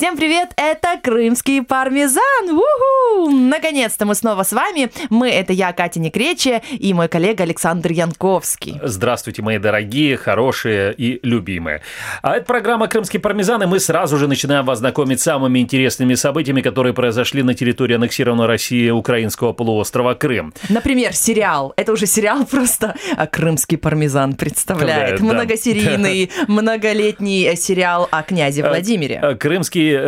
Всем привет, это крымский пармезан. У-ху! Наконец-то мы снова с вами. Мы это я, Катя Некречия, и мой коллега Александр Янковский. Здравствуйте, мои дорогие, хорошие и любимые. А это программа «Крымский пармезан», и мы сразу же начинаем вас знакомить с самыми интересными событиями, которые произошли на территории аннексированной России украинского полуострова Крым. Например, сериал. Это уже сериал просто а «Крымский пармезан» представляет. Да, да. Многосерийный, многолетний сериал о князе Владимире. Э,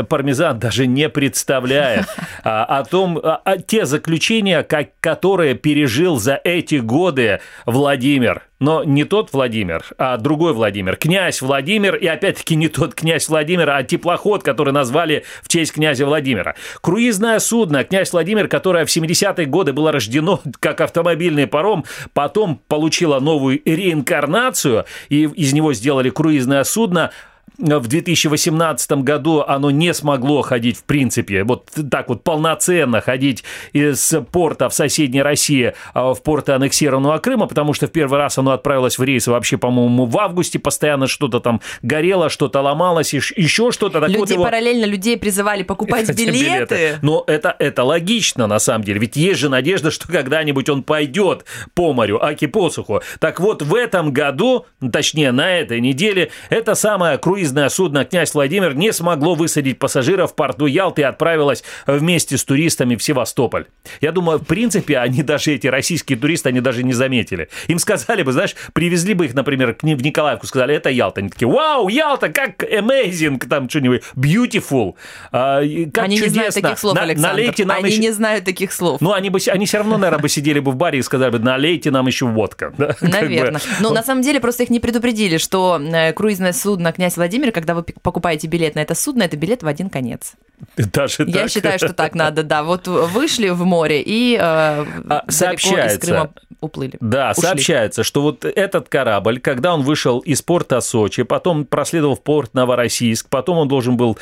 Пармезан даже не представляет а, о том, а, а, те заключения, как, которые пережил за эти годы Владимир. Но не тот Владимир, а другой Владимир. Князь Владимир, и опять-таки не тот князь Владимир, а теплоход, который назвали в честь князя Владимира. Круизное судно «Князь Владимир», которое в 70-е годы было рождено как автомобильный паром, потом получило новую реинкарнацию, и из него сделали круизное судно – в 2018 году оно не смогло ходить в принципе, вот так вот полноценно ходить из порта в соседней России а, в порты аннексированного Крыма, потому что в первый раз оно отправилось в рейс вообще, по-моему, в августе, постоянно что-то там горело, что-то ломалось, еще что-то. Так Люди вот его... параллельно людей призывали покупать билеты. билеты. Но это, это логично, на самом деле, ведь есть же надежда, что когда-нибудь он пойдет по морю, аки посуху. Так вот, в этом году, точнее, на этой неделе, это самое круизное круизное судно «Князь Владимир» не смогло высадить пассажиров в порту Ялты и отправилось вместе с туристами в Севастополь. Я думаю, в принципе, они даже, эти российские туристы, они даже не заметили. Им сказали бы, знаешь, привезли бы их, например, в Николаевку, сказали, это Ялта. Они такие, вау, Ялта, как amazing, там что-нибудь, beautiful, а, как они чудесно. не знают таких слов, На, Александр. Налейте нам они еще... не знают таких слов. Ну, они, бы, они все равно, наверное, бы сидели бы в баре и сказали бы, налейте нам еще водка. Наверное. Но на самом деле просто их не предупредили, что э, круизное судно «Князь Владимир» Владимире, когда вы покупаете билет на это судно, это билет в один конец. Даже Я так? считаю, что так надо, да. Вот вышли в море и э, а, сообщается, из Крыма уплыли. Да, ушли. сообщается, что вот этот корабль, когда он вышел из порта Сочи, потом проследовал в порт Новороссийск, потом он должен был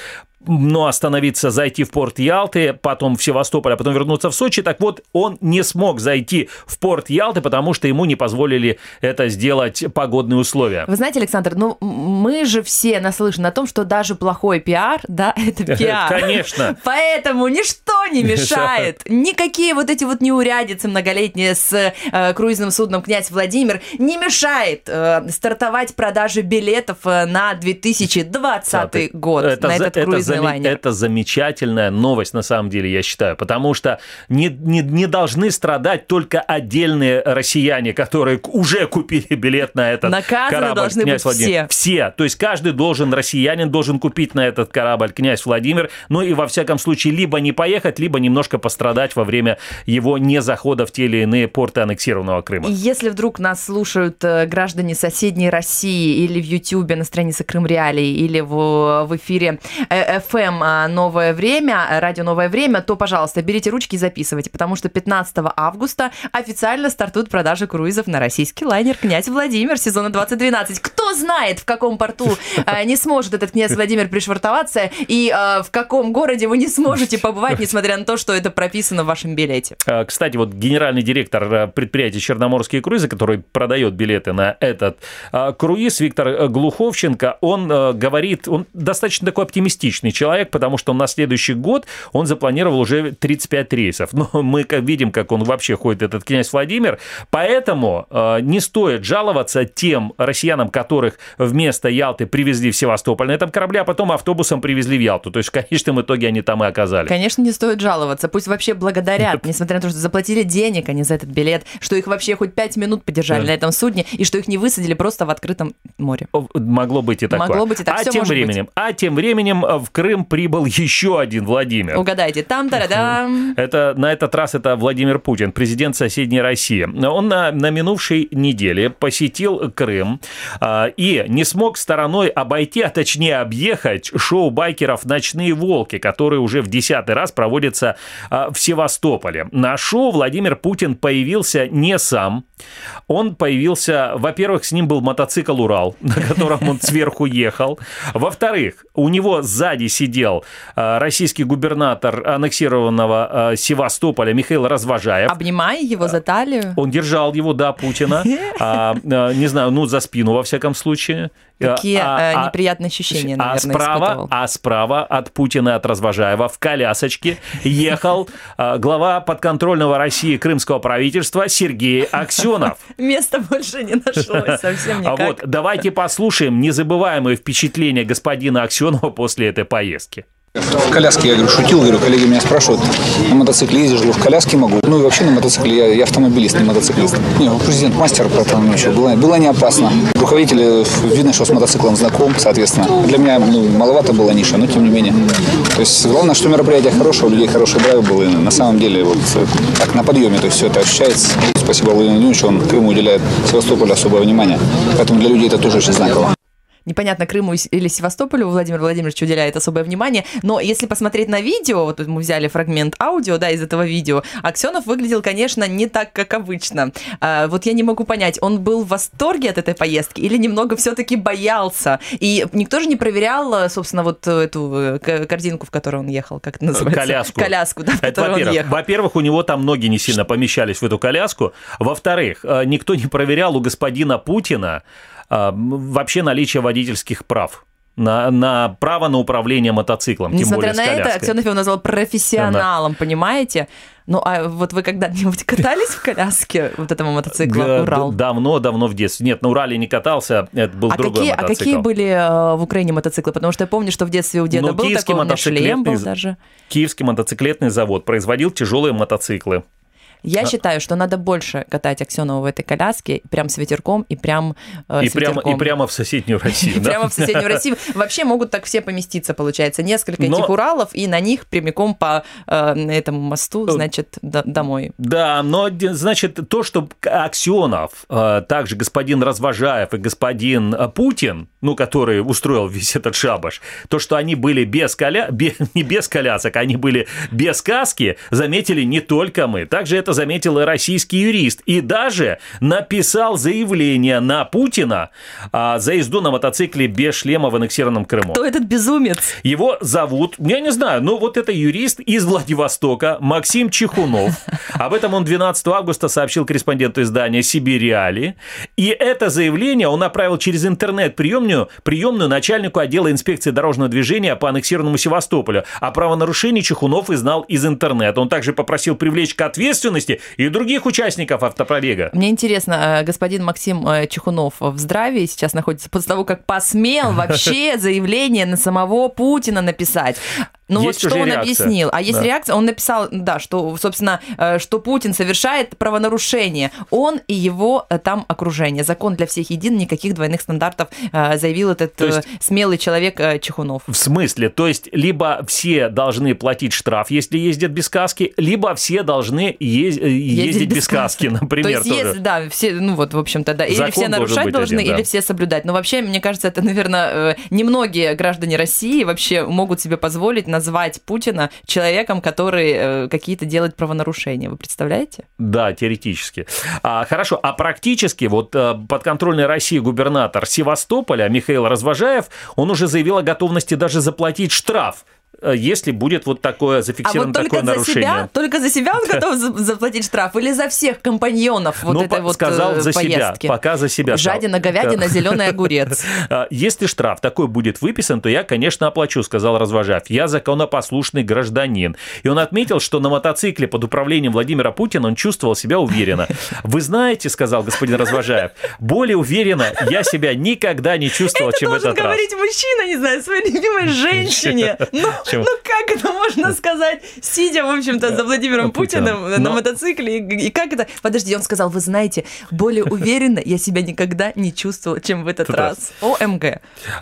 но остановиться, зайти в порт Ялты, потом в Севастополь, а потом вернуться в Сочи. Так вот, он не смог зайти в порт Ялты, потому что ему не позволили это сделать погодные условия. Вы знаете, Александр, ну мы же все наслышаны о том, что даже плохой пиар, да, это пиар. Конечно. Поэтому ничто не мешает. Никакие вот эти вот неурядицы многолетние с э, круизным судном «Князь Владимир» не мешает э, стартовать продажи билетов э, на 2020 год, это, на этот круиз зам... это замечательная новость, на самом деле, я считаю, потому что не, не, не должны страдать только отдельные россияне, которые уже купили билет на этот Наказаны корабль. должны князь быть Владимир. все. Все. То есть каждый должен, россиянин должен купить на этот корабль князь Владимир, ну и во всяком случае либо не поехать, либо немножко пострадать во время его незахода в те или иные порты аннексированного Крыма. Если вдруг нас слушают э, граждане соседней России или в Ютьюбе на странице Крым Реалии, или в, в эфире э, FM а, «Новое время», радио «Новое время», то, пожалуйста, берите ручки и записывайте, потому что 15 августа официально стартуют продажи круизов на российский лайнер «Князь Владимир» сезона 2012. Кто знает, в каком порту а, не сможет этот «Князь Владимир» пришвартоваться и а, в каком городе вы не сможете побывать, несмотря на то, что это прописано в вашем билете. Кстати, вот генеральный директор предприятия «Черноморские круизы», который продает билеты на этот круиз, Виктор Глуховченко, он говорит, он достаточно такой оптимистичный оптимистичный человек, потому что на следующий год он запланировал уже 35 рейсов. Но мы видим, как он вообще ходит, этот князь Владимир. Поэтому э, не стоит жаловаться тем россиянам, которых вместо Ялты привезли в Севастополь на этом корабле, а потом автобусом привезли в Ялту. То есть в конечном итоге они там и оказались. Конечно, не стоит жаловаться. Пусть вообще благодарят, несмотря на то, что заплатили денег они за этот билет, что их вообще хоть 5 минут подержали на этом судне, и что их не высадили просто в открытом море. Могло быть и такое. Могло быть и так. А тем временем, быть. а тем временем в Крым прибыл еще один Владимир. Угадайте, там та Это на этот раз это Владимир Путин, президент соседней России. Он на, на минувшей неделе посетил Крым а, и не смог стороной обойти, а точнее объехать шоу байкеров «Ночные волки», которые уже в десятый раз проводятся а, в Севастополе. На шоу Владимир Путин появился не сам. Он появился, во-первых, с ним был мотоцикл «Урал», на котором он сверху ехал. Во-вторых, у него сзади сидел э, российский губернатор аннексированного э, Севастополя Михаил Развожаев. Обнимая его за талию? Он держал его, да, Путина. А, э, не знаю, ну, за спину, во всяком случае. Какие а, неприятные ощущения, а, наверное, справа, испытывал. А справа от Путина, от Развожаева в колясочке ехал глава подконтрольного России крымского правительства Сергей Аксенов. Места больше не нашлось совсем никак. А вот давайте послушаем незабываемые впечатления господина Аксенова после этой поездки. В коляске, я говорю, шутил, говорю, коллеги меня спрашивают, на мотоцикле ездишь, говорю, в коляске могу. Ну и вообще на мотоцикле, я, я автомобилист, не мотоциклист. Не, президент мастер, поэтому ничего, было, было не опасно. Руководитель, видно, что с мотоциклом знаком, соответственно. Для меня ну, маловато было ниша, но тем не менее. То есть главное, что мероприятие хорошее, у людей хороший драйв был. И на самом деле вот так на подъеме, то есть все это ощущается. Спасибо Владимиру Владимировичу, он Крыму уделяет Севастополю особое внимание. Поэтому для людей это тоже очень знаково непонятно, Крыму или Севастополю Владимир Владимирович уделяет особое внимание, но если посмотреть на видео, вот мы взяли фрагмент аудио, да, из этого видео, Аксенов выглядел, конечно, не так, как обычно. А, вот я не могу понять, он был в восторге от этой поездки или немного все-таки боялся? И никто же не проверял, собственно, вот эту э, корзинку, в которой он ехал, как это называется? Коляску. Коляску, да, в это, которой он ехал. Во-первых, у него там ноги не сильно помещались в эту коляску. Во-вторых, э, никто не проверял у господина Путина, а, вообще наличие водительских прав на, на право на управление мотоциклом. Несмотря тем более на это, Аксенов его назвал профессионалом, да. понимаете? Ну, а вот вы когда-нибудь катались в коляске вот этого мотоцикла Урал? Давно-давно в детстве. Нет, на Урале не катался, это был а другой какие, мотоцикл. А какие были э, в Украине мотоциклы? Потому что я помню, что в детстве у деда ну, был такой, у меня шлем был даже. Киевский мотоциклетный завод производил тяжелые мотоциклы. Я а... считаю, что надо больше катать Аксенова в этой коляске, прям с ветерком и прям э, и, с прямо, и прямо в соседнюю Россию. Прямо в соседнюю Россию. Вообще могут так все поместиться, получается. Несколько этих Уралов, и на них прямиком по э, этому мосту, э, значит, домой. Да, но, значит, то, что Аксенов, также господин Развожаев и господин Путин, ну, который устроил весь этот шабаш, то, что они были без коля... не без колясок, они были без каски, заметили не только мы. Также это заметил и российский юрист. И даже написал заявление на Путина а, за езду на мотоцикле без шлема в аннексированном Крыму. Кто этот безумец? Его зовут, я не знаю, ну вот это юрист из Владивостока Максим Чехунов. Об этом он 12 августа сообщил корреспонденту издания «Сибириали». И это заявление он направил через интернет-приемную приемную начальнику отдела инспекции дорожного движения по аннексированному Севастополю. О правонарушении Чехунов и знал из интернета. Он также попросил привлечь к ответственности ответственности и других участников автопробега. Мне интересно, э, господин Максим э, Чехунов в здравии сейчас находится после того, как посмел вообще заявление на самого Путина написать. Ну вот что он реакция. объяснил. А есть да. реакция, он написал, да, что, собственно, э, что Путин совершает правонарушение. Он и его там окружение. Закон для всех един, никаких двойных стандартов, заявил этот есть, смелый человек Чехунов. В смысле? То есть либо все должны платить штраф, если ездят без каски, либо все должны ездить Э, ездить, ездить без, без каски, например. То есть, тоже. да, все, ну вот, в общем-то, да. Или Закон все нарушать должны, один, да. или все соблюдать. Но вообще, мне кажется, это, наверное, э, немногие граждане России вообще могут себе позволить назвать Путина человеком, который э, какие-то делает правонарушения. Вы представляете? Да, теоретически. А, хорошо, а практически вот подконтрольный России губернатор Севастополя Михаил Развожаев, он уже заявил о готовности даже заплатить штраф Э, если будет вот такое зафиксировано а вот такое нарушение. Себя, только за себя он готов заплатить штраф или за всех компаньонов вот ну, этой вот сказал э, за поездки? себя, пока за себя. Жадина, говядина, зеленый огурец. Если штраф такой будет выписан, то я, конечно, оплачу, сказал Развожаев. Я законопослушный гражданин. И он отметил, что на мотоцикле под управлением Владимира Путина он чувствовал себя уверенно. Вы знаете, сказал господин Развожаев, более уверенно я себя никогда не чувствовал, чем в этот раз. Это говорить мужчина, не знаю, своей любимой женщине. Ну, чем... Ну как это можно сказать, сидя, в общем-то, за Владимиром Путиным Но... на мотоцикле? И, как это? Подожди, он сказал, вы знаете, более уверенно я себя никогда не чувствовал, чем в этот раз. ОМГ.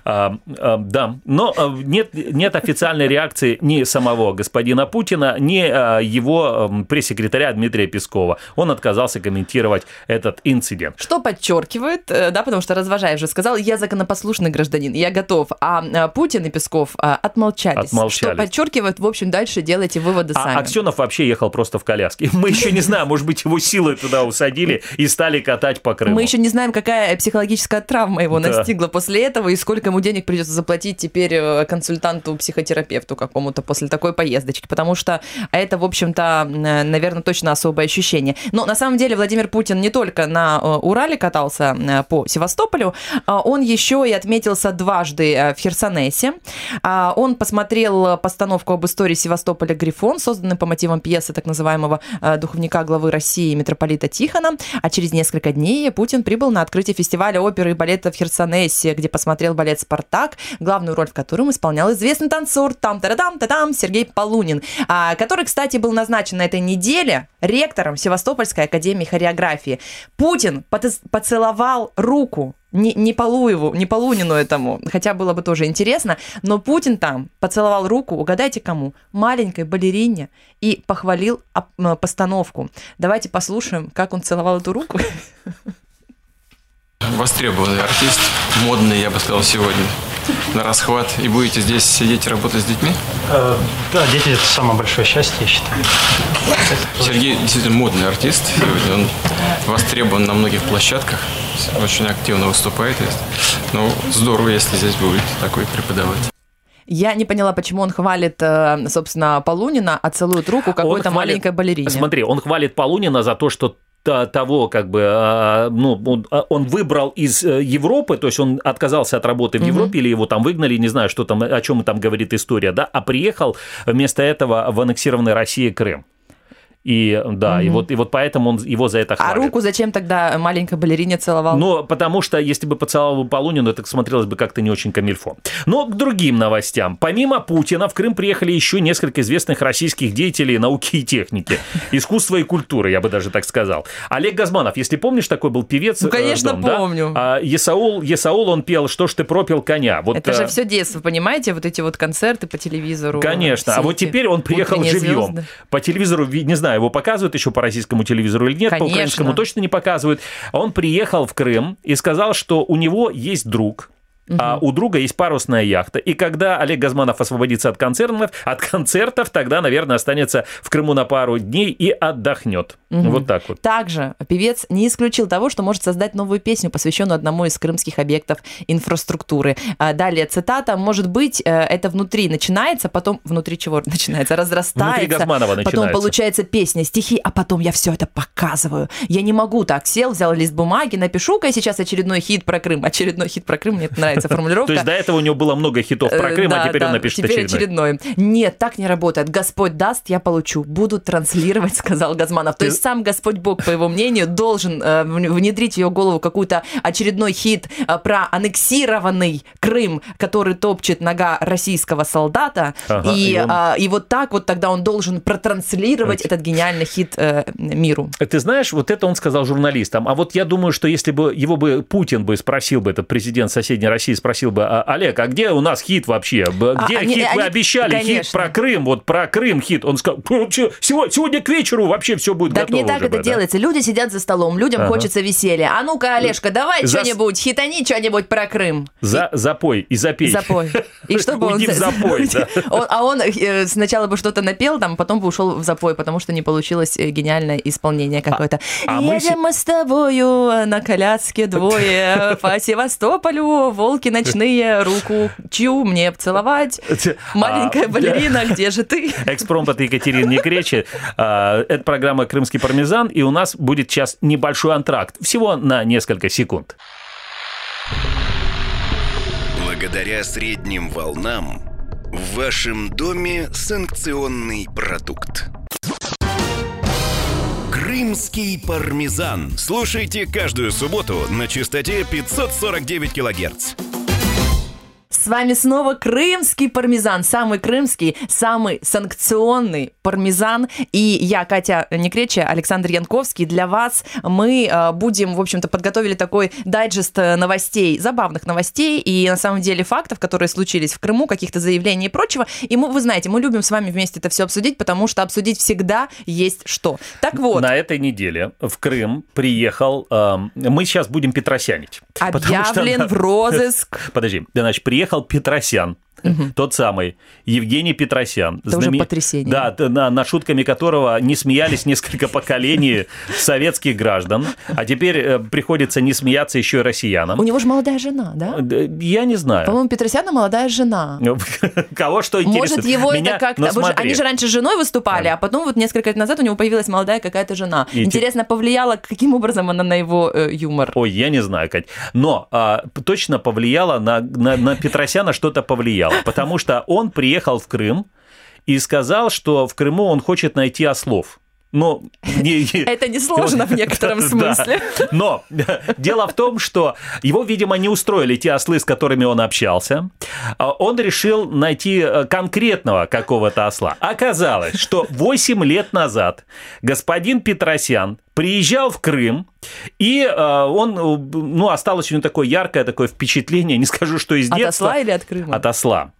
А, а, да, но а, нет, нет официальной реакции ни самого господина Путина, ни его пресс-секретаря Дмитрия Пескова. Он отказался комментировать этот инцидент. Что подчеркивает, э, да, потому что Развожаев же сказал, я законопослушный гражданин, я готов. А Путин и Песков отмолчались. Отмолчались что подчеркивает. В общем, дальше делайте выводы а сами. Аксенов вообще ехал просто в коляске. Мы еще не знаем, может быть, его силой туда усадили и стали катать по Крыму. Мы еще не знаем, какая психологическая травма его да. настигла после этого и сколько ему денег придется заплатить теперь э, консультанту, психотерапевту какому-то после такой поездочки. Потому что это, в общем-то, наверное, точно особое ощущение. Но на самом деле Владимир Путин не только на э, Урале катался э, по Севастополю, а он еще и отметился дважды в Херсонесе. А он посмотрел постановку об истории Севастополя «Грифон», созданную по мотивам пьесы так называемого духовника главы России митрополита Тихона. А через несколько дней Путин прибыл на открытие фестиваля оперы и балета в Херсонесе, где посмотрел балет «Спартак», главную роль в котором исполнял известный танцор там та там та там Сергей Полунин, а, который, кстати, был назначен на этой неделе ректором Севастопольской академии хореографии. Путин поцеловал руку не, не Полуеву, не Полунину этому, хотя было бы тоже интересно, но Путин там поцеловал руку, угадайте кому, маленькой балерине и похвалил постановку. Давайте послушаем, как он целовал эту руку. Востребованный артист, модный, я бы сказал, сегодня на расхват. И будете здесь сидеть и работать с детьми? Э, да, дети – это самое большое счастье, я считаю. Сергей действительно модный артист сегодня. Он востребован на многих площадках, очень активно выступает. Ну, здорово, если здесь будет такой преподаватель. Я не поняла, почему он хвалит, э, собственно, Полунина, а целует руку какой-то маленькой балерине. Смотри, он хвалит Полунина за то, что того, как бы, а, ну, он, а, он выбрал из э, Европы, то есть он отказался от работы в Европе, mm-hmm. или его там выгнали, не знаю, что там, о чем там говорит история, да, а приехал вместо этого в аннексированной России Крым. И да, угу. и, вот, и вот поэтому он его за это хвалит. А руку зачем тогда маленькой балерине целовал? Ну, потому что если бы поцеловал бы Полунину, это смотрелось бы как-то не очень камильфо. Но к другим новостям. Помимо Путина в Крым приехали еще несколько известных российских деятелей науки и техники, искусства и культуры, я бы даже так сказал. Олег Газманов, если помнишь, такой был певец. Ну, конечно, дом, помню. Да? А Есаул, Есаул, он пел «Что ж ты пропил коня». Вот, это а... же все детство, понимаете? Вот эти вот концерты по телевизору. Конечно. А вот теперь он приехал живьем. По телевизору, не знаю, его показывают еще по российскому телевизору или нет, Конечно. по украинскому точно не показывают. Он приехал в Крым и сказал, что у него есть друг, Угу. А у друга есть парусная яхта. И когда Олег Газманов освободится от концертов, от концертов, тогда, наверное, останется в Крыму на пару дней и отдохнет. Угу. Вот так вот. Также певец не исключил того, что может создать новую песню, посвященную одному из крымских объектов инфраструктуры. А далее цитата. Может быть, э, это внутри начинается, потом внутри чего начинается? Разрастается. Внутри Газманова начинается. Потом получается песня, стихи, а потом я все это показываю. Я не могу так. Сел, взял лист бумаги, напишу-ка сейчас очередной хит про Крым. Очередной хит про Крым, мне это нравится нравится формулировка. То есть до этого у него было много хитов про э, Крым, а теперь он напишет очередной. Нет, так не работает. Господь даст, я получу. Буду транслировать, сказал Газманов. То есть сам Господь Бог, по его мнению, должен э, внедрить в ее голову какой-то очередной хит э, про аннексированный Крым, который топчет нога российского солдата. и, а, и, вот так вот тогда он должен протранслировать этот гениальный хит миру. Ты знаешь, вот это он сказал журналистам. А вот я думаю, что если бы его бы Путин бы спросил бы, этот президент соседней России, России спросил бы, «А, Олег, а где у нас хит вообще? Где а, хит? Они, Вы обещали конечно. хит про Крым, вот про Крым хит. Он сказал, сегодня, сегодня к вечеру вообще все будет так готово. Так не так это да? делается. Люди сидят за столом, людям ага. хочется веселья. А ну-ка, Олежка, давай за... что-нибудь, хитани что-нибудь про Крым. За, запой и запей. Запой. И чтобы он... запой, да. А он э, сначала бы что-то напел, там, потом бы ушел в запой, потому что не получилось э, гениальное исполнение а, какое-то. А, Едем мы с тобою на коляске двое по Севастополю, волки ночные, руку чью мне целовать. Маленькая а, балерина, где же ты? Экспромт от Екатерины Некречи. А, это программа «Крымский пармезан», и у нас будет сейчас небольшой антракт. Всего на несколько секунд. Благодаря средним волнам в вашем доме санкционный продукт. Крымский пармезан. Слушайте каждую субботу на частоте 549 килогерц. С вами снова крымский пармезан, самый крымский, самый санкционный пармезан. И я, Катя Некреча, Александр Янковский. Для вас мы э, будем, в общем-то, подготовили такой дайджест э, новостей, забавных новостей и, на самом деле, фактов, которые случились в Крыму, каких-то заявлений и прочего. И мы, вы знаете, мы любим с вами вместе это все обсудить, потому что обсудить всегда есть что. Так вот. На этой неделе в Крым приехал... Э, мы сейчас будем петросянить. Объявлен что, в розыск. Подожди, значит, приехал приехал Петросян, тот самый Евгений Петросян. Это уже потрясение. Да, на, над шутками которого не смеялись несколько поколений советских граждан, а теперь э, приходится не смеяться еще и россиянам. У него же молодая жена, да? Э, Я не знаю. По-моему, Петросяна молодая жена. Кого что интересует? Может, его Меня- это как-то... ну. Они же раньше с женой выступали, а потом вот несколько лет назад у него появилась молодая какая-то жена. И Интересно, повлияла, каким образом она на его э, юмор? Ой, я не знаю, Кать. Но а, точно повлияло на, на, на Петросяна что-то повлияло, потому что он приехал в Крым и сказал, что в Крыму он хочет найти ослов. Ну, не- не- Это несложно в некотором Да. смысле. Но дело в том, что его, видимо, не устроили те ослы, с которыми он общался. А Он решил найти э, конкретного какого-то осла. Оказалось, что 8 лет назад господин Петросян приезжал в Крым, и э, он, э, ну, осталось у него такое яркое такое впечатление, не скажу, что из От детства. осла или от Крыма? От осла.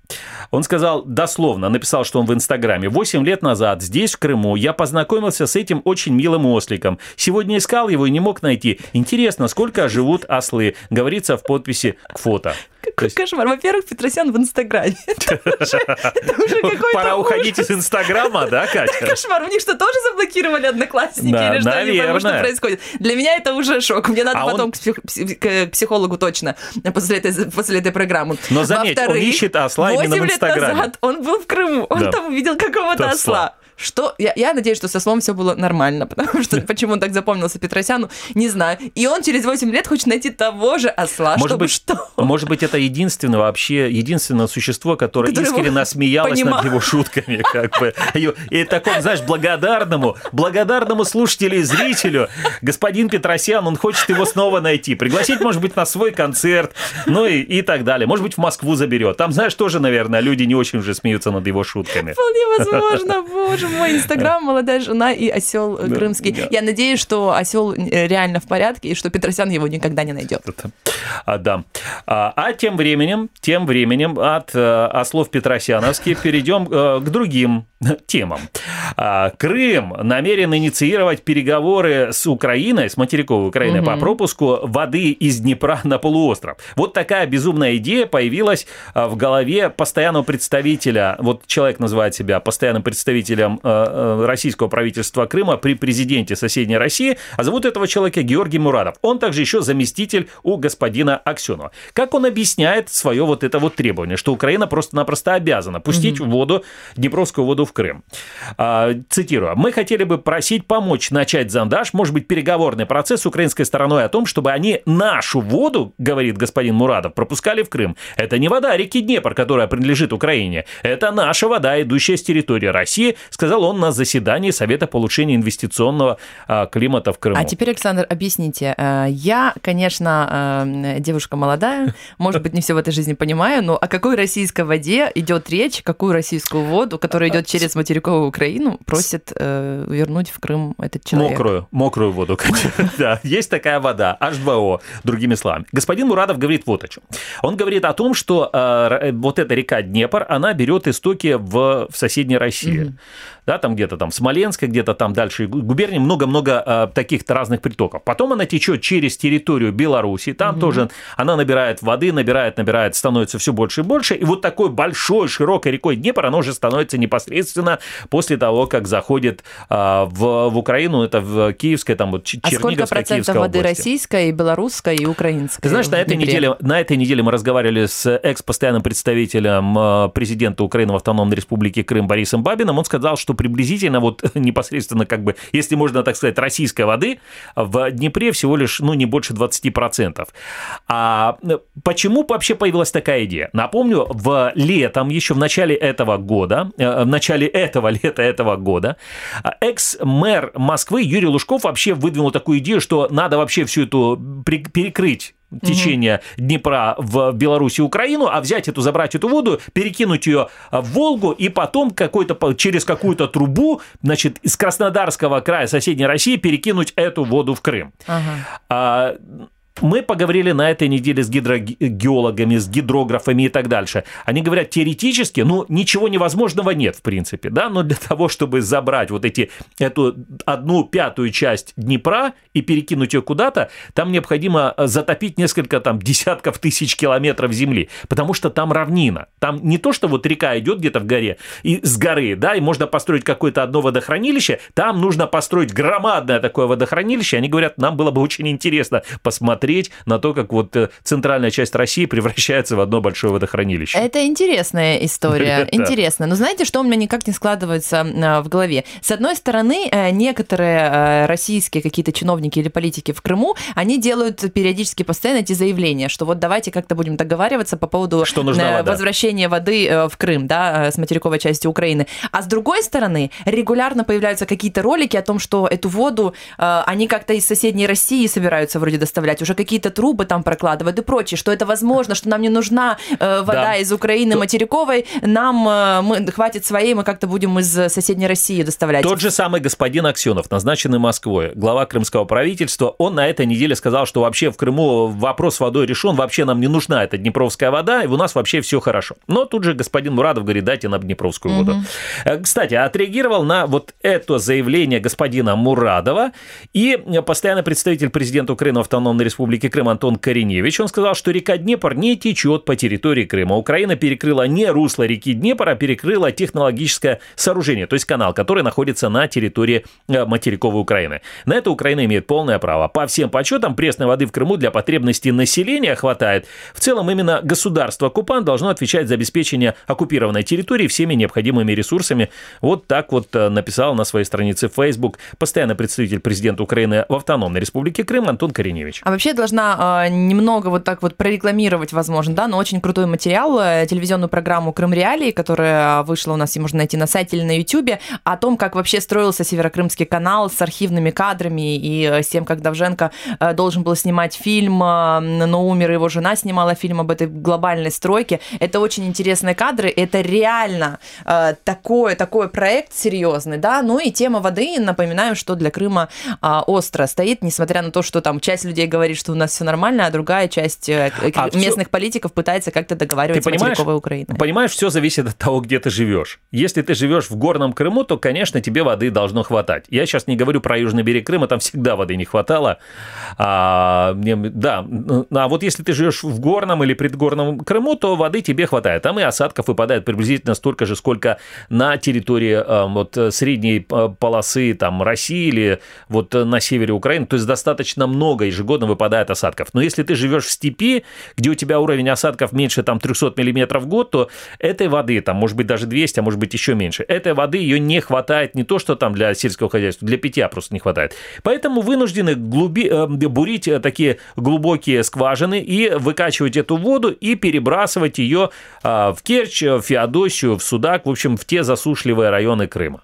Он сказал дословно, написал, что он в Инстаграме. Восемь лет назад здесь, в Крыму, я познакомился с этим очень милым осликом. Сегодня искал его и не мог найти. Интересно, сколько живут ослы? Говорится в подписи к фото. Какой кошмар. Во-первых, Петросян в Инстаграме. Пора уходить из Инстаграма, да, Катя? Кошмар. У них что, тоже заблокировали одноклассники? Или что? Я не пойму, что происходит. Для меня это уже шок. Мне надо А потом к, псих- пси- к психологу точно после этой, программы. Но заметь, он ищет осла именно в 8 лет Инстаграме. назад он был в Крыму. Он там увидел какого-то Осла. Что? Я, я надеюсь, что со словом все было нормально, потому что почему он так запомнился Петросяну, не знаю. И он через 8 лет хочет найти того же осла, Может чтобы быть, что? может быть, это единственное вообще, единственное существо, которое Которое искренне его насмеялось понимал. над его шутками, как бы. И, и такому, знаешь, благодарному, благодарному слушателю и зрителю, господин Петросян, он хочет его снова найти, пригласить, может быть, на свой концерт, ну и, и так далее. Может быть, в Москву заберет. Там, знаешь, тоже, наверное, люди не очень уже смеются над его шутками. Вполне возможно, боже мой, Инстаграм, молодая жена и осел Да, крымский. Я надеюсь, что осел реально в порядке и что Петросян его никогда не найдет. А, да. А, а тем временем, тем временем от э, ослов Петросяновских перейдем э, к другим темам. А, Крым намерен инициировать переговоры с Украиной, с материковой Украиной по пропуску воды из Днепра на полуостров. Вот такая безумная идея появилась в голове постоянного представителя, вот человек называет себя постоянным представителем э, э, российского правительства Крыма при президенте соседней России, а зовут этого человека Георгий Мурадов. Он также еще заместитель у господина Аксенова. Как он объясняет свое вот это вот требование, что Украина просто-напросто обязана пустить воду, Днепровскую воду в Крым. А, цитирую. «Мы хотели бы просить помочь начать зондаж, может быть, переговорный процесс с украинской стороной о том, чтобы они нашу воду, говорит господин Мурадов, пропускали в Крым. Это не вода реки Днепр, которая принадлежит Украине. Это наша вода, идущая с территории России, сказал он на заседании Совета по улучшению инвестиционного а, климата в Крыму. А теперь, Александр, объясните. Э, Я, конечно, э, девушка молодая, может быть, не все в этой жизни понимаю, но о какой российской воде идет речь, какую российскую воду, которая идет через материковую Украину, просит э, вернуть в Крым этот человек? Мокрую, мокрую воду. Да, есть такая вода, H2O, другими словами. Господин Мурадов говорит вот о чем. Он говорит о том, что вот эта река Днепр, она берет истоки в, в соседней России. Да, там где-то там в Смоленске, где-то там дальше гу- губернии, много-много э, таких разных притоков. Потом она течет через территорию Беларуси, там тоже она набирает воды, набирает, набирает, становится все больше и больше. И вот такой большой, широкой рекой Днепр, она уже становится непосредственно после того, как заходит э, в, в Украину, это в Киевское, там вот Ч- А сколько процентов воды области. российской, белорусской и украинской? Ты знаешь, на этой, неделе, на этой неделе мы разговаривали с экс-постоянным представителем э, президента Украины в Автономной Республике Крым Борисом Бабиным. Он сказал, что приблизительно вот непосредственно, как бы, если можно так сказать, российской воды в Днепре всего лишь, ну, не больше 20%. А э, почему вообще появилась такая идея? Напомню, в летом, еще в начале этого года, э, в начале этого лета этого года, э, экс-мэр Москвы Юрий Лужков вообще выдвинул такую идею, что надо вообще всю эту при- перекрыть течение Днепра в Беларусь и Украину, а взять эту, забрать эту воду, перекинуть ее в Волгу и потом какой-то, через какую-то трубу, значит, из Краснодарского края соседней России перекинуть эту воду в Крым. Ага. А, Мы поговорили на этой неделе с гидрогеологами, с гидрографами и так дальше. Они говорят, теоретически, ну, ничего невозможного нет, в принципе, да, но для того, чтобы забрать вот эти, эту одну пятую часть Днепра и перекинуть ее куда-то, там необходимо затопить несколько там десятков тысяч километров земли, потому что там равнина. Там не то, что вот река идет где-то в горе, и с горы, да, и можно построить какое-то одно водохранилище, там нужно построить громадное такое водохранилище. Они говорят, нам было бы очень интересно посмотреть на то, как вот э, центральная часть России превращается в одно большое водохранилище. Это интересная история, интересно. Но знаете, что у меня никак не складывается э, в голове? С одной стороны, э, некоторые российские какие-то чиновники или политики в Крыму, они делают периодически постоянно эти заявления, что вот давайте как-то будем договариваться по поводу что нужна возвращения воды в Крым, да, с материковой части Украины. А с другой стороны, регулярно появляются какие-то ролики о том, что эту воду они как-то из соседней России собираются вроде доставлять, уже какие-то трубы там прокладывают и прочее, что это возможно, что нам не нужна э, вода да. из Украины То... материковой, нам э, мы, хватит своей, мы как-то будем из соседней России доставлять. Тот же самый господин Аксенов, назначенный Москвой, глава крымского правительства, он на этой неделе сказал, что вообще в Крыму вопрос с водой решен, вообще нам не нужна эта днепровская вода, и у нас вообще все хорошо. Но тут же господин Мурадов говорит, дайте нам днепровскую воду. Угу. Кстати, отреагировал на вот это заявление господина Мурадова и постоянный представитель президента Украины в Автономной Республике Крым Антон Кореневич. Он сказал, что река Днепр не течет по территории Крыма. Украина перекрыла не русло реки Днепр, а перекрыла технологическое сооружение, то есть канал, который находится на территории э, материковой Украины. На это Украина имеет полное право. По всем подсчетам, пресной воды в Крыму для потребностей населения хватает. В целом, именно государство-оккупант должно отвечать за обеспечение оккупированной территории всеми необходимыми ресурсами. Вот так вот э, написал на своей странице Facebook постоянный представитель президента Украины в Автономной Республике Крым Антон Кореневич. А вообще должна э, немного вот так вот прорекламировать, возможно, да, но очень крутой материал, э, телевизионную программу «Крым Реалии», которая вышла у нас и можно найти на сайте или на Ютьюбе, о том, как вообще строился Северокрымский канал с архивными кадрами и э, с тем, как Давженко э, должен был снимать фильм, э, но умер, его жена снимала фильм об этой глобальной стройке. Это очень интересные кадры, это реально э, такой, такой проект серьезный, да, ну и тема воды, напоминаю, что для Крыма э, остро стоит, несмотря на то, что там часть людей говорит, что у нас все нормально, а другая часть э, а местных все... политиков пытается как-то договариваться с материковой Украиной. Понимаешь, все зависит от того, где ты живешь. Если ты живешь в горном Крыму, то, конечно, тебе воды должно хватать. Я сейчас не говорю про южный берег Крыма, там всегда воды не хватало. А, да, а вот если ты живешь в горном или предгорном Крыму, то воды тебе хватает. Там и осадков выпадает приблизительно столько же, сколько на территории э, вот средней э, полосы там России или вот на севере Украины. То есть достаточно много ежегодно выпадает осадков. Но если ты живешь в степи, где у тебя уровень осадков меньше там 300 миллиметров в год, то этой воды, там, может быть, даже 200, а может быть, еще меньше. Этой воды ее не хватает не то, что там для сельского хозяйства, для питья просто не хватает. Поэтому вынуждены глуби, э, бурить э, такие глубокие скважины и выкачивать эту воду и перебрасывать ее э, в Керчь, в Феодосию, в Судак, в общем, в те засушливые районы Крыма.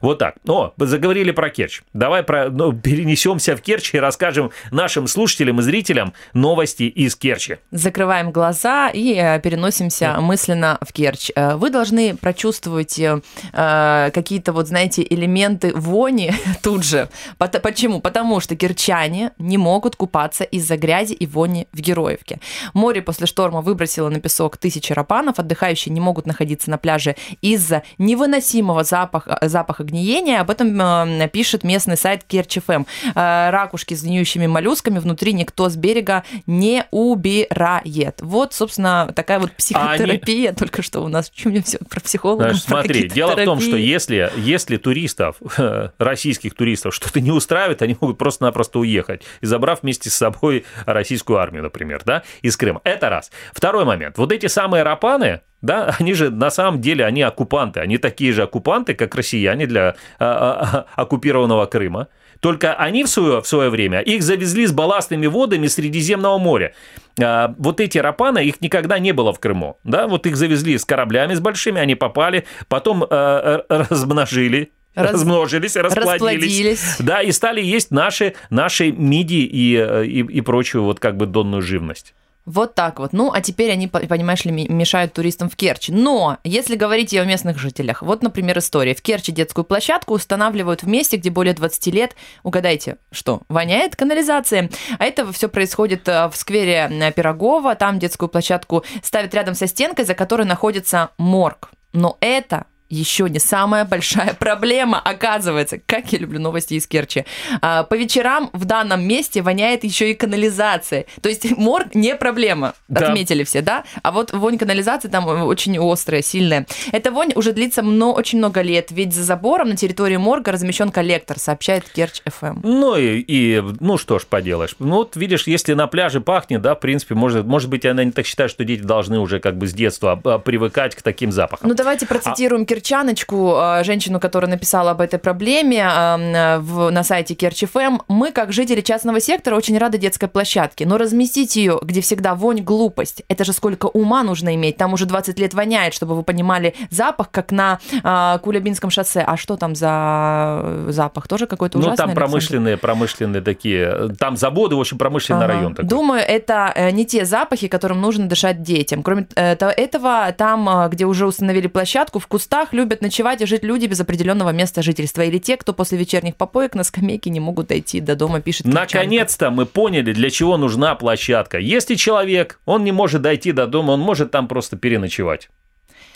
Вот так. О, заговорили про Керчь. Давай про, ну, перенесемся в Керчь и расскажем нашим слушателям и зрителям новости из Керчи. Закрываем глаза и э, переносимся мысленно в Керчь. Э, вы должны прочувствовать э, какие-то, вот знаете, элементы вони тут же. Почему? Потому что керчане не могут купаться из-за грязи и вони в Героевке. Море после шторма выбросило на песок тысячи рапанов, отдыхающие не могут находиться на пляже из-за невыносимого запаха запаха гниения. Об этом э, пишет местный сайт Керчь.ФМ. Э, ракушки с гниющими моллюсками внутри никто с берега не убирает. Вот, собственно, такая вот психотерапия. Они... Только что у нас чем все про психологов. Знаешь, про смотри, дело терапии. в том, что если, если туристов, российских туристов, что-то не устраивает, они могут просто-напросто уехать, и забрав вместе с собой российскую армию, например, да, из Крыма. Это раз. Второй момент. Вот эти самые рапаны, да, они же на самом деле, они оккупанты, они такие же оккупанты, как россияне для а, а, а, оккупированного Крыма. Только они в свое, в свое время их завезли с балластными водами Средиземного моря. А, вот эти рапаны, их никогда не было в Крыму. Да? Вот их завезли с кораблями с большими, они попали, потом а, размножили, Раз... размножились, расплодились, расплодились. Да, и стали есть наши, наши миди и, и, и прочую вот как бы донную живность. Вот так вот. Ну, а теперь они, по- понимаешь ли, мешают туристам в Керчи. Но, если говорить о местных жителях, вот, например, история. В Керчи детскую площадку устанавливают в месте, где более 20 лет, угадайте, что, воняет канализация. А это все происходит э, в сквере э, Пирогова. Там детскую площадку ставят рядом со стенкой, за которой находится морг. Но это еще не самая большая проблема, оказывается. Как я люблю новости из Керчи. А, По вечерам в данном месте воняет еще и канализация. То есть морг не проблема, Да. отметили все, да? А вот вонь канализации там очень острая, сильная. Эта вонь уже длится мно- очень много лет, ведь за забором на территории морга размещен коллектор, сообщает Керчь ФМ. Ну и, и, ну что ж поделаешь. Ну вот видишь, если на пляже пахнет, да, в принципе, может, может быть, она не так считает, что дети должны уже как бы с детства а, привыкать к таким запахам. Ну, давайте процитируем Керчаночку, э, женщину, которая написала об этой проблеме э, в- на сайте Керчь.ФМ. Мы, как жители частного сектора, очень рады детской площадке, но разместить ее, где всегда вонь, глупость. Это же сколько ума нужно иметь. Там уже 20 лет воняет, чтобы вы понимали запах, как на э, Кулябинском шоссе. А что там за запах? Тоже какой-то ну ужасный? там Александр? промышленные, промышленные такие, там заводы, в общем, промышленный Ага. район такой. Думаю, это э, не те запахи, которым нужно дышать детям. Кроме э, то- этого, там, э, где уже установили площадку, в кустах любят ночевать и жить люди без определенного места жительства. Или те, кто после вечерних попоек на скамейке не могут дойти до дома, пишет. Наконец-то мы поняли, для чего нужна площадка. Если человек, он не может дойти до дома, он может там просто переночевать.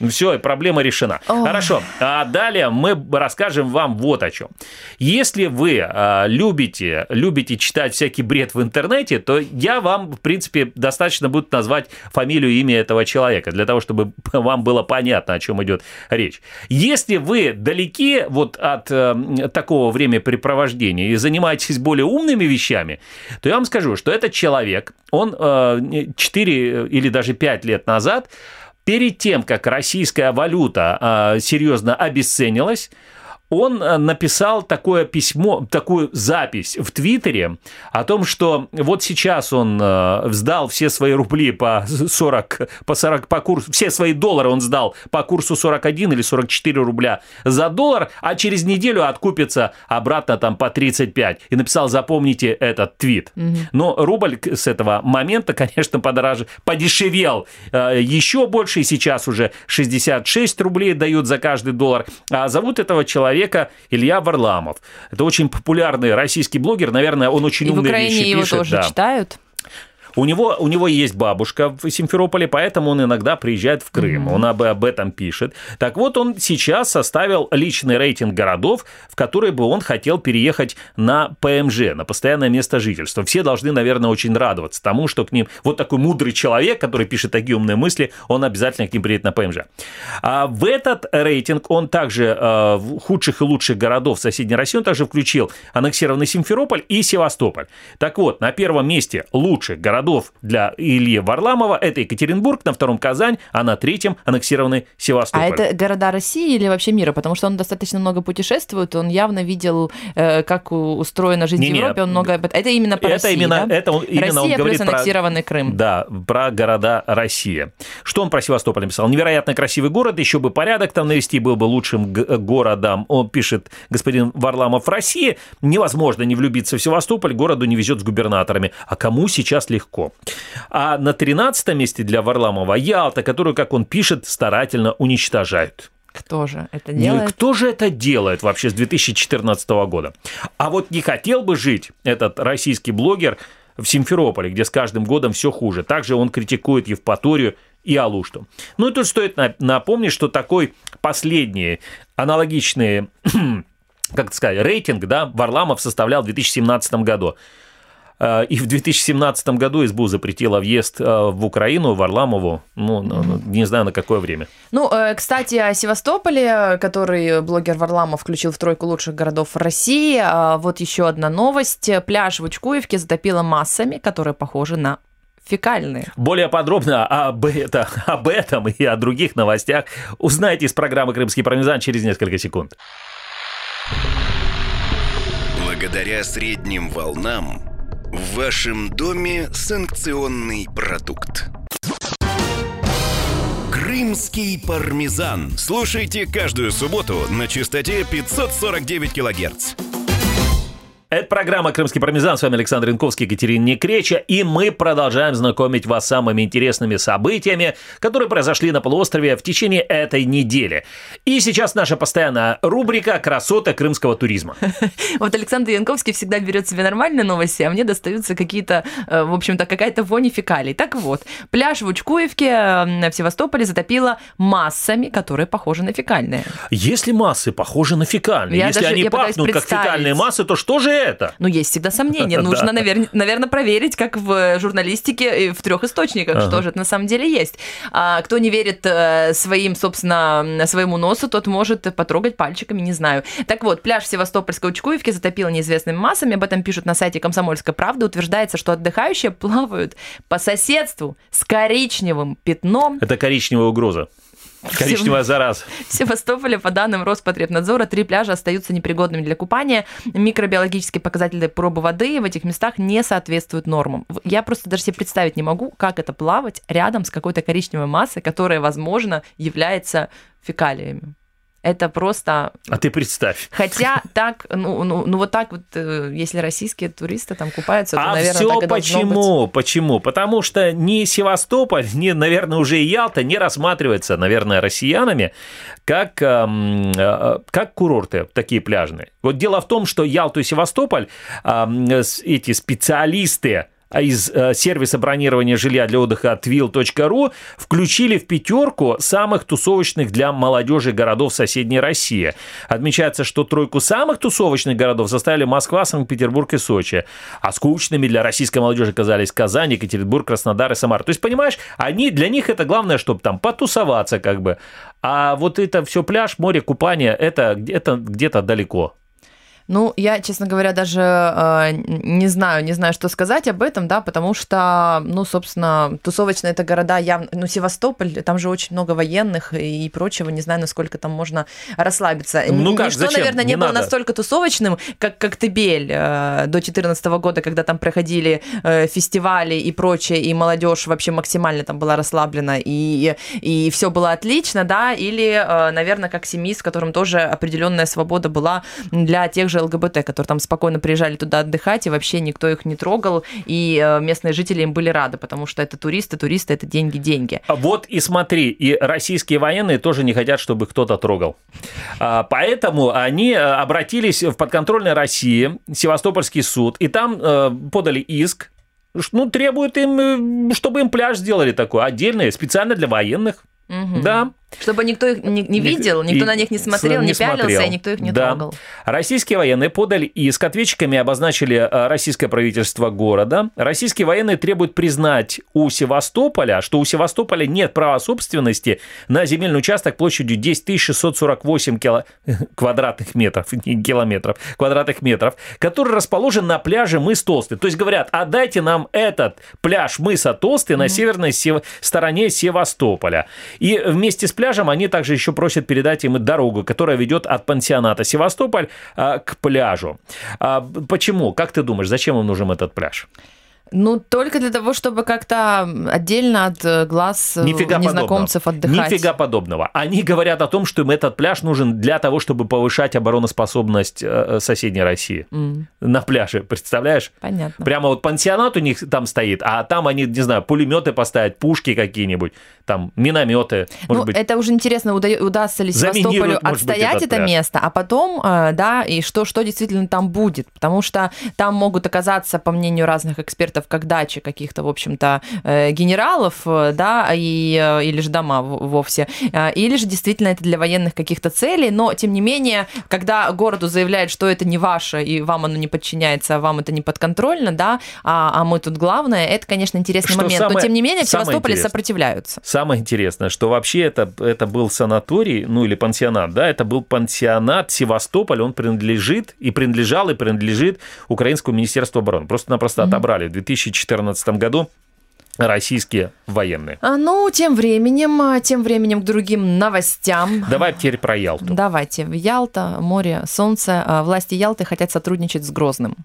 Все, проблема решена. Ой. Хорошо. А далее мы расскажем вам вот о чем. Если вы а, любите, любите читать всякий бред в интернете, то я вам, в принципе, достаточно будет назвать фамилию и имя этого человека, для того, чтобы вам было понятно, о чем идет речь. Если вы далеки вот от э, такого времяпрепровождения и занимаетесь более умными вещами, то я вам скажу, что этот человек, он э, 4 или даже 5 лет назад перед тем, как российская валюта а, серьезно обесценилась, он а, написал такое письмо, такую запись в Твиттере о том, что вот сейчас он а, сдал все свои рубли по 40, по 40, по курсу, все свои доллары он сдал по курсу 41 или 44 рубля за доллар, а через неделю откупится обратно там по 35. И написал, запомните этот твит. Но рубль с этого момента, конечно, подороже, подешевел э, еще больше, и сейчас уже 66 рублей дают за каждый доллар. А зовут этого человека Илья Варламов. Это очень популярный российский блогер, наверное, он очень И в умные Украине вещи его пишет. тоже да. читают. У него, у него есть бабушка в Симферополе, поэтому он иногда приезжает в Крым. Он об, об этом пишет. Так вот, он сейчас составил личный рейтинг городов, в которые бы он хотел переехать на ПМЖ, на постоянное место жительства. Все должны, наверное, очень радоваться тому, что к ним вот такой мудрый человек, который пишет такие умные мысли, он обязательно к ним приедет на ПМЖ. А в этот рейтинг он также э, в худших и лучших городов соседней России, он также включил аннексированный Симферополь и Севастополь. Так вот, на первом месте лучших городов для Ильи Варламова это Екатеринбург, на втором Казань, а на третьем аннексированный Севастополь. А это города России или вообще мира? Потому что он достаточно много путешествует, он явно видел, э, как устроена жизнь Не-не, в Европе, он много... об этом- Это именно по это России, именно, да? это он, именно Россия он плюс говорит про, аннексированный Крым. Да, про города России. Что он про Севастополь написал? Невероятно красивый город, еще бы порядок там навести, был бы лучшим г- городом. Он пишет, господин Варламов, в России невозможно не влюбиться в Севастополь, городу не везет с губернаторами. А кому сейчас легко? А на 13 месте для Варламова Ялта, которую, как он пишет, старательно уничтожают. Кто же это делает? Кто же это делает вообще с 2014 года? А вот не хотел бы жить этот российский блогер в Симферополе, где с каждым годом все хуже. Также он критикует Евпаторию и Алушту. Ну и тут стоит на- напомнить, что такой последний аналогичный, как сказать, рейтинг, да, Варламов составлял в 2017 году. Э, И в 2017 году СБУ запретила въезд э, в Украину Варламову, ну, ну, ну, не знаю на какое время. Ну, э, кстати, о Севастополе, который блогер Варламов включил в тройку лучших городов России. Вот еще одна новость. Пляж в Учкуевке затопило массами, которые похожи на фекальные. Более подробно об, это, об этом и о других новостях узнаете из программы «Крымский пармезан» через несколько секунд. Благодаря средним волнам в вашем доме санкционный продукт. Крымский пармезан. Слушайте каждую субботу на частоте 549 килогерц. Это программа «Крымский пармезан». С вами Александр Янковский, Екатерина Некреча. И мы продолжаем знакомить вас с самыми интересными событиями, которые произошли на полуострове в течение этой недели. И сейчас наша постоянная рубрика «Красота крымского туризма». Вот Александр Янковский всегда берет себе нормальные новости, а мне достаются какие-то, э, в общем-то, какая-то вони фекалий. Так вот, пляж в Учкуевке в Севастополе затопило массами, которые похожи на фекальные. Если массы похожи на фекальные, Я если даже- они пахнут как фекальные массы, то что же это? Ну, есть всегда сомнения. Нужно, наверное, проверить, как в журналистике, в трех источниках, что же это на самом деле есть. А кто не верит э, своим, собственно, своему носу, тот может потрогать пальчиками, не знаю. Так вот, пляж Севастопольской Учкуевке затопило неизвестными массами. Об этом пишут на сайте «Комсомольской правды». Утверждается, что отдыхающие плавают по соседству с коричневым пятном Это коричневая угроза. Коричневая зараза. В Севастополе, по данным Роспотребнадзора, три пляжа остаются непригодными для купания. Микробиологические показатели пробы воды в этих местах не соответствуют нормам. Я просто даже себе представить не могу, как это плавать рядом с какой-то коричневой массой, которая, возможно, является фекалиями. Это просто... А ты представь. Хотя так, ну, ну, ну вот так вот, э, если российские туристы там купаются, то, А наверное, все так и должно быть. почему? Почему? Потому что ни Севастополь, ни, наверное, уже и Ялта не рассматривается, наверное, россиянами как, эм, э, как курорты такие пляжные. Вот дело в том, что Ялту и Севастополь эм, эти специалисты из э, сервиса бронирования жилья для отдыха twill.ru включили в пятерку самых тусовочных для молодежи городов соседней России. Отмечается, что тройку самых тусовочных городов составили Москва, Санкт-Петербург и Сочи. А скучными для российской молодежи оказались Казань, Екатеринбург, Краснодар и Самара. То есть, понимаешь, они, для них это главное, чтобы там потусоваться как бы. А вот это все пляж, море, купание, это, это где-то далеко. Ну, я, честно говоря, даже э, не знаю, не знаю, что сказать об этом, да, потому что, ну, собственно, тусовочные это города явно, ну, Севастополь, там же очень много военных и прочего, не знаю, насколько там можно расслабиться. Ну как, Ничто, зачем? наверное, не, Не было надо. настолько тусовочным, как Коктебель э, до 2014 года, когда там проходили э, фестивали и прочее, и молодежь вообще максимально там была расслаблена, и, и все было отлично, да, или, э, наверное, как Семис, в котором тоже определенная свобода была для тех же ЛГБТ, которые там спокойно приезжали туда отдыхать, и вообще никто их не трогал, и э, местные жители им были рады, потому что это туристы, туристы, это деньги, деньги. А Вот и смотри, и российские военные тоже не хотят, чтобы кто-то трогал. А, Поэтому они э, обратились в подконтрольной России, Севастопольский суд, и там э, подали иск, ну, требуют им, чтобы им пляж сделали такой, отдельный, специально для военных. Мгм. Да. Чтобы никто их не, не видел, никто и- на них не смотрел, не не, пялился, смотрел. и никто их не Да. трогал. Российские военные подали иск. Ответчиками обозначили э, российское правительство города. Российские военные требуют признать у Севастополя, что у Севастополя нет права собственности на земельный участок площадью 10 648 кило... квадратных метров, не километров, квадратных метров, который расположен на пляже мыс Толстый. То есть говорят, отдайте нам этот пляж мыса Толстый на северной сев- стороне Севастополя. И вместе с пляжем они также еще просят передать им и дорогу, которая ведет от пансионата Севастополь а, к пляжу. А, почему? Как ты думаешь, зачем им нужен этот пляж? Ну, только для того, чтобы как-то отдельно от э, глаз э, Нифига незнакомцев подобного. отдыхать. Нифига подобного. Они говорят о том, что им этот пляж нужен для того, чтобы повышать обороноспособность э, соседней России. М, На пляже, представляешь? понятно. Прямо вот пансионат у них там стоит, а там они, не знаю, пулеметы поставят, пушки какие-нибудь, там минометы, может ну, быть. это уже интересно, уда- удастся ли Севастополю быть, отстоять этот это пляж. место, а потом, да, и что, что действительно там будет. Потому что там могут оказаться, по мнению разных экспертов, как дачи каких-то, в общем-то, э, генералов, э, да, и, э, или же дома вовсе, или же действительно это для военных каких-то целей, но, тем не менее, когда городу заявляют, что это не ваше, и вам оно не подчиняется, а вам это не подконтрольно, да, а, а мы тут главное, это, конечно, интересный Что момент. но, самое- тем не менее, в Севастополе сопротивляются. Самое интересное, что вообще это, это был санаторий, ну или пансионат, да, это был пансионат Севастополь, он принадлежит и принадлежал и принадлежит Украинскому министерству обороны. Просто-напросто отобрали в 2014 году российские военные. А, Ну, тем временем, а, тем временем к другим новостям. Давай теперь про Ялту. Давайте. Ялта, море, солнце. А, Власти Ялты хотят сотрудничать с Грозным.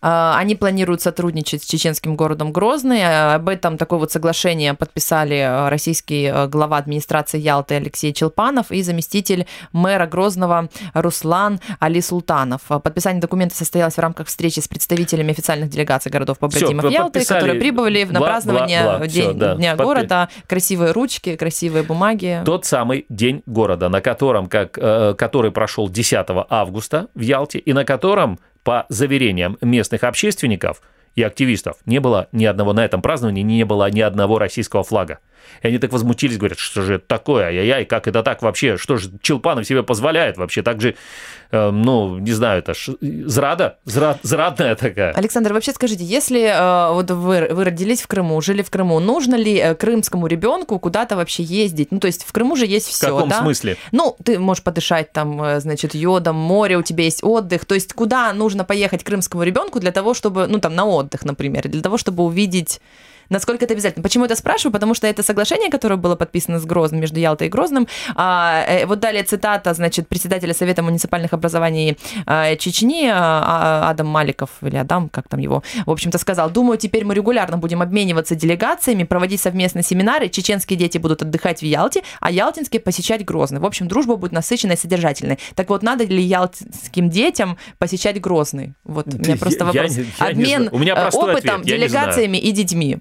А, Они планируют сотрудничать с чеченским городом Грозный. А, Об этом такое вот соглашение подписали а, российский глава администрации Ялты Алексей Челпанов и заместитель мэра Грозного Руслан Али Султанов. Подписание документа состоялось в рамках встречи с представителями официальных делегаций городов побратимов Всё, Ялты, которые прибыли на Бла- празднование бла- бла. День- Всё, да. Дня Подпи- города. Красивые ручки, красивые бумаги. Тот самый день города, на котором, как, э, который прошел 10 августа в Ялте, и на котором, по заверениям местных общественников и активистов, не было ни одного, на этом праздновании не было ни одного российского флага. И они так возмутились, говорят, что же это такое, ай-яй-яй, как это так вообще, что же Челпанов себе позволяет вообще, так же, э, ну, не знаю, это ж зрада, зра- зрадная такая. Александр, вообще скажите, если э, вот вы, вы родились в Крыму, жили в Крыму, нужно ли э, крымскому ребенку куда-то вообще ездить? Ну, то есть в Крыму же есть В все, каком да? смысле? Ну, ты можешь подышать там, э, значит, йодом, море, у тебя есть отдых. То есть куда нужно поехать крымскому ребенку для того, чтобы, ну, там, на отдых, например, для того, чтобы увидеть Насколько это обязательно? Почему это спрашиваю? Потому что это соглашение, которое было подписано с Грозным, между Ялтой и Грозным. А, э, вот далее цитата, значит, председателя Совета муниципальных образований а, Чечни а, а, Адам Маликов, или Адам, как там его, в общем-то, сказал, думаю, теперь мы регулярно будем обмениваться делегациями, проводить совместные семинары, чеченские дети будут отдыхать в Ялте, а ялтинские посещать Грозный. В общем, дружба будет насыщенной и содержательной. Так вот, надо ли ялтинским детям посещать Грозный? Вот у меня просто вопрос. я Обмен знаю. У меня э, опытом, ответ, делегациями и детьми.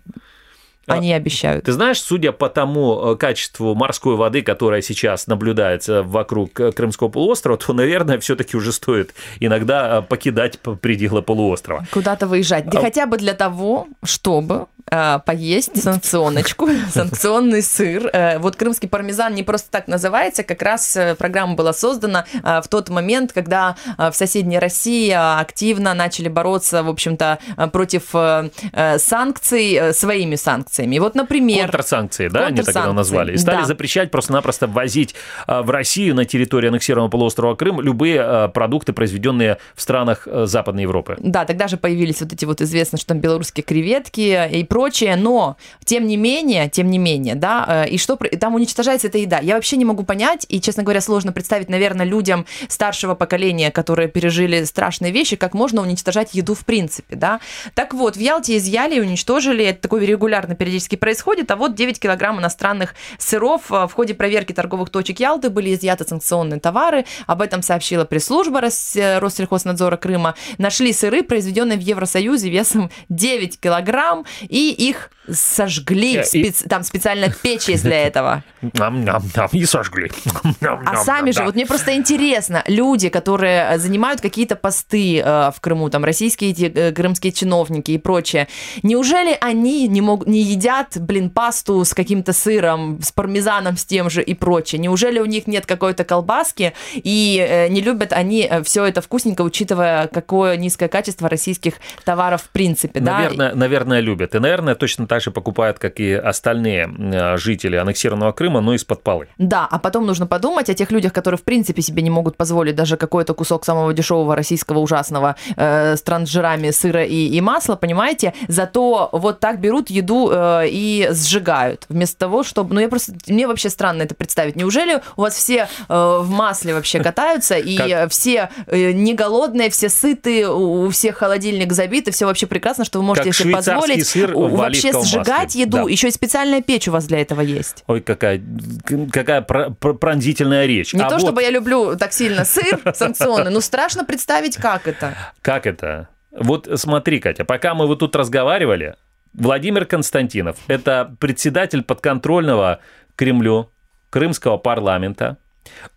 А, Они обещают. Ты знаешь, судя по тому э, качеству морской воды, которая сейчас наблюдается вокруг э, Крымского полуострова, то, наверное, все-таки уже стоит иногда э, покидать пределы полуострова. Куда-то выезжать. Да А- хотя бы для того, чтобы э, поесть санкционочку, санкционный сыр. Э, вот крымский пармезан не просто так называется, как раз программа была создана э, в тот момент, когда э, в соседней России активно начали бороться, в общем-то, против э, санкций э, своими санкциями. И вот, например... Контрсанкции, да, они так это Контрсанкции, назвали. И стали да. запрещать просто-напросто ввозить э, в Россию на территории аннексированного полуострова Крым любые э, продукты, произведенные в странах э, Западной Европы. Да, тогда же появились вот эти вот известно, что там белорусские креветки и прочее, но тем не менее, тем не менее, да, э, и что там уничтожается эта еда. Я вообще не могу понять, и, честно говоря, сложно представить, наверное, людям старшего поколения, которые пережили страшные вещи, как можно уничтожать еду в принципе, да. Так вот, в Ялте изъяли и уничтожили, это такое регулярно периодически происходит, а вот 9 килограмм иностранных сыров э, в ходе проверки торговых точек Ялты были изъяты санкционные товары, об этом сообщила пресс-служба э, Россельхознадзора Крыма. Нашли сыры, произведенные в Евросоюзе весом 9 килограмм, и их сожгли. Э, и- спец- Там специально печь есть для этого. Ням-ням-ням, и сожгли. А сами же, вот мне просто интересно, люди, которые э, занимают какие-то посты в Крыму, там российские крымские чиновники и прочее, неужели они не, мог, не едят, блин, пасту с каким-то сыром, с пармезаном, с тем же и прочее? Неужели у них нет какой-то колбаски и э, не любят они все это вкусненько, учитывая, какое низкое качество российских товаров в принципе, да? Наверное, наверное, любят. И, наверное, точно так же покупают, как и остальные э, жители аннексированного Крыма, но из-под полы. Да, а потом нужно подумать о тех людях, которые в принципе себе не могут позволить даже какой-то кусок самого дешевого российского ужасного э, с трансжирами сыра и, и масла, понимаете? Зато вот так берут еду э, и сжигают, вместо того, чтобы... Ну, я просто... Мне вообще странно это представить. Неужели у вас все э, в масле вообще катаются, и Как- э, все э, не голодные, все сыты, у всех холодильник забит, и все вообще прекрасно, что вы можете Как себе позволить сыр вообще сжигать масле. еду. Да. Еще и специальная печь у вас для этого есть. Ой, какая, какая пр- пр- пронзительная речь. Не А то, вот чтобы я люблю так сильно сыр санкционный, но страшно представить, как это. Как это? Вот смотри, Катя, пока мы вот тут разговаривали, Владимир Константинов – это председатель подконтрольного Кремлю крымского парламента.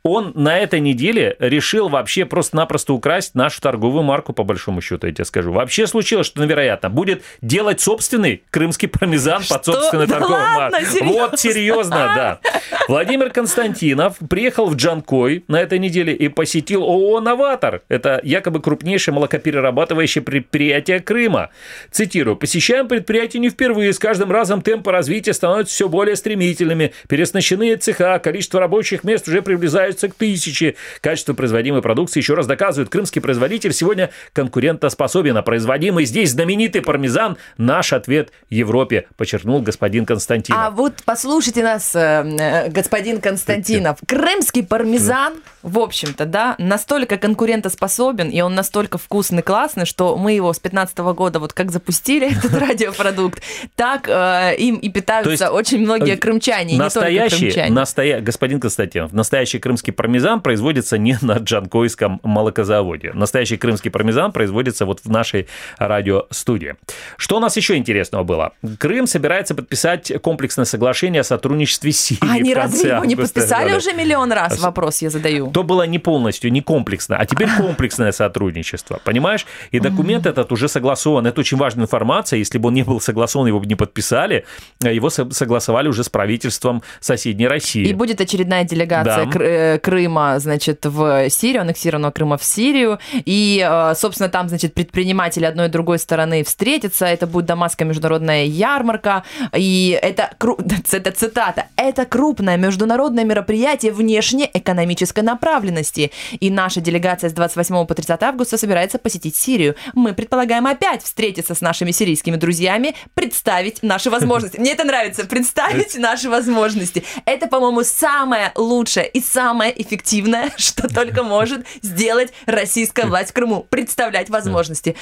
Он на этой неделе решил вообще просто-напросто украсть нашу торговую марку, по большому счету, я тебе скажу. Вообще случилось, что, невероятно, будет делать собственный крымский пармезан под собственной Да торговой маркой. Вот, серьезно, да. Владимир Константинов приехал в Джанкой на этой неделе и посетил ООО «Новатор». Это якобы крупнейшее молокоперерабатывающее предприятие Крыма. Цитирую. «Посещаем предприятие не впервые. С каждым разом темпы развития становятся все более стремительными. Переснащенные цеха, количество рабочих мест уже приближается приближаются к тысяче. Качество производимой продукции еще раз доказывает, крымский производитель сегодня конкурентоспособен, а производимый здесь знаменитый пармезан – наш ответ Европе, подчеркнул господин Константинов. А вот послушайте нас, э, э, господин Константинов. Крымский пармезан, в общем-то, да, настолько конкурентоспособен, и он настолько вкусный, классный, что мы его с 15 года вот как запустили, этот радиопродукт, так э, им и питаются очень многие крымчане, настоящий, не только крымчане. Настоя... Господин Константинов, настоящий крымский пармезан производится не на Джанкойском молокозаводе. Настоящий крымский пармезан производится вот в нашей радиостудии. Что у нас еще интересного было? Крым собирается подписать комплексное соглашение о сотрудничестве с Сирией. А они разве его не подписали уже миллион раз? Вопрос я задаю. То было не полностью, не комплексно, а теперь комплексное сотрудничество, понимаешь? И документ этот уже согласован. Это очень важная информация. Если бы он не был согласован, его бы не подписали. а Его со- согласовали уже с правительством соседней России. И будет очередная делегация Да. Э, Крыма, значит, в Сирию, аннексированного Крыма в Сирию. И, э, собственно, там, значит, предприниматели одной и другой стороны встретятся. Это будет Дамасская международная ярмарка. И это, это цитата, это крупное международное мероприятие внешнеэкономической направленности. И наша делегация с 28 по 30 августа собирается посетить Сирию. Мы предполагаем опять встретиться с нашими сирийскими друзьями, представить наши возможности. Мне это нравится, представить наши возможности. Это, по-моему, самое лучшее и самое эффективное, что только может сделать российская власть в Крыму. Представлять возможности.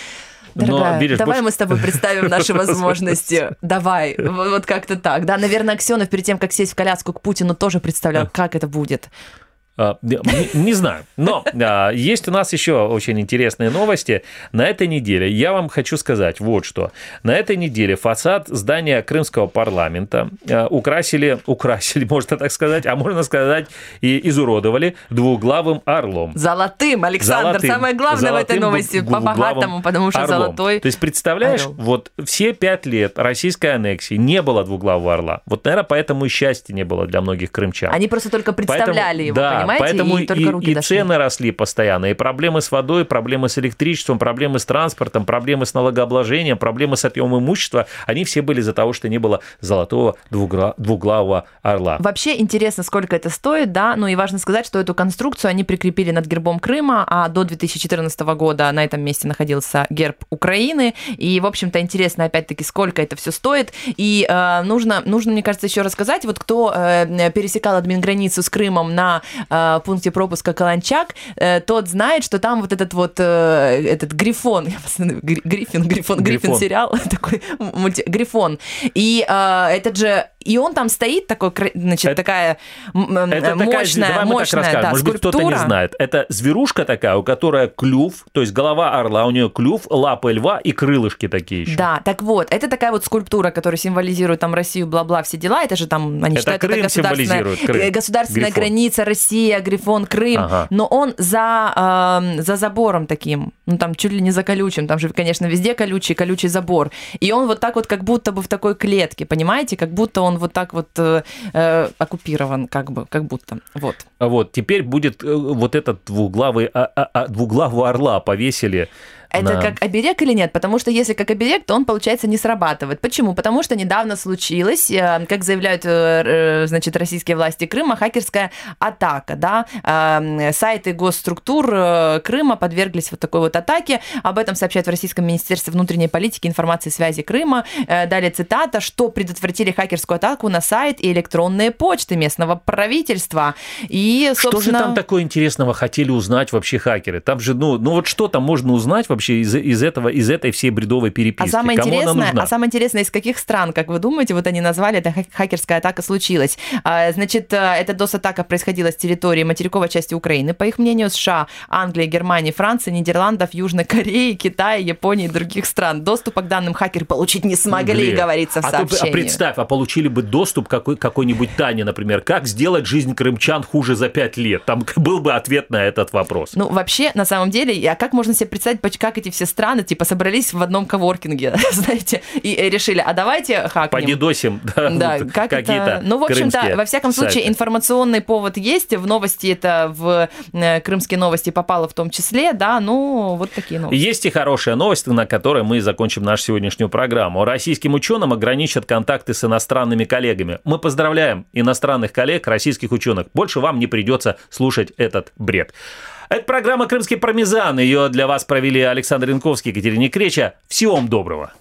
Но, Дорогая, видишь, давай больше- мы с тобой представим наши возможности. Давай, вот вот как-то так. Да, наверное, Аксенов перед тем, как сесть в коляску к Путину, тоже представлял, как это будет. А, Не, не знаю. Но а, есть у нас еще очень интересные новости. На этой неделе я вам хочу сказать вот что. На этой неделе фасад здания Крымского парламента а, украсили, украсили, можно так сказать, а можно сказать и изуродовали двуглавым орлом. Золотым, Александр, Золотым- самое главное в этой золотым новости, по-богатому, потому что орлом. золотой... То есть, представляешь, орел. вот все пять лет российской аннексии не было двуглавого орла. Вот, наверное, поэтому и счастья не было для многих крымчан. Они просто только представляли его, да, понимаете, поэтому и только руки и дошли. цены росли постоянно, и проблемы с водой, проблемы с электричеством, проблемы с транспортом, проблемы с налогообложением, проблемы с отъемом имущества, они все были из-за того, что не было золотого двугра- двуглавого орла. Вообще интересно, сколько это стоит, да, ну и важно сказать, что эту конструкцию они прикрепили над гербом Крыма, а до 2014 года на этом месте находился герб Украины, и, в общем-то, интересно, опять-таки, сколько это все стоит, и э, нужно, нужно, мне кажется, еще рассказать, вот кто э, пересекал админграницу с Крымом на э, пункте пропуска Каланчак, э, тот знает, что там вот этот вот, э, этот Грифон, я Гри- Гриффин, Грифон, Гриффин сериал, такой мульти- Грифон, и э, этот же, и он там стоит, такой, значит, Это- такая Это такая, мощная, давай мы так мощная, расскажем, да, может быть, кто-то не скульптура. знает. Это зверушка такая, у которой клюв, то есть голова орла, у нее клюв, лапы льва и крылышки такие еще. Да, так вот, это такая вот скульптура, которая символизирует там Россию, бла-бла, все дела. Это же там, они Это считают, Крым это государственная, Крым. э, государственная Грифон. граница Россия, Грифон, Крым. Ага. Но он за, эм, за забором таким, ну там чуть ли не за колючим, там же, конечно, везде колючий, колючий забор. И он вот так вот как будто бы в такой клетке, понимаете? Как будто он вот так вот э, э, оккупирован, как бы, как будто. Вот. Вот, теперь будет э, вот этот двуглавый, а- а- а- двуглавого орла повесили. Это на- как оберег или нет? Потому что если как оберег, то он, получается, не срабатывает. Почему? Потому что недавно случилось, э, как заявляют, э, э, значит, российские власти Крыма, хакерская атака, да. Э, Сайты госструктур Крыма подверглись вот такой вот атаке. Об этом сообщают в Российском Министерстве внутренней политики, информации и связи Крыма. Далее цитата, что предотвратили хакерскую атаку на сайт и электронные почты местного правительства. И, Что же собственно... там такое интересного хотели узнать вообще хакеры? Там же, ну, ну вот что там можно узнать вообще из, из этого, из этой всей бредовой переписки? А самое Кому она интересное, нужна? а самое интересное, из каких стран, как вы думаете, вот они назвали, эта хак- хакерская атака случилась? А, Значит, э, эта DOS-атака происходила с территории материковой части Украины, по их мнению, США, Англии, Германии, Франции, Нидерландов, Южной Кореи, Китая, Японии и других стран. Доступа к данным хакеры получить не смогли, Блин. говорится в а, а сообщении. представь, а получили бы доступ какой, какой-нибудь Тане, например, как сделать жизнь крымчан хуже за пять лет? Там был бы ответ на этот вопрос. Ну, вообще, на самом деле, а как можно себе представить, как эти все страны, типа, собрались в одном коворкинге, знаете, и решили, а давайте хакнем. Подидосим, да, Да, вот как какие-то это... Ну, в общем-то, во всяком случае, сайты. информационный повод есть. В новости это в э, крымские новости попало в том числе, да, ну, вот такие новости. Есть и хорошая новость, на которой мы закончим нашу сегодняшнюю программу. Российским ученым ограничат контакты с иностранными коллегами. Мы поздравляем иностранных коллег, российских ученых. Больше вам не придется слушать этот бред. Это программа «Крымский пармезан». Ее для вас провели Александр Янковский, Екатерина Креча. Всего вам доброго.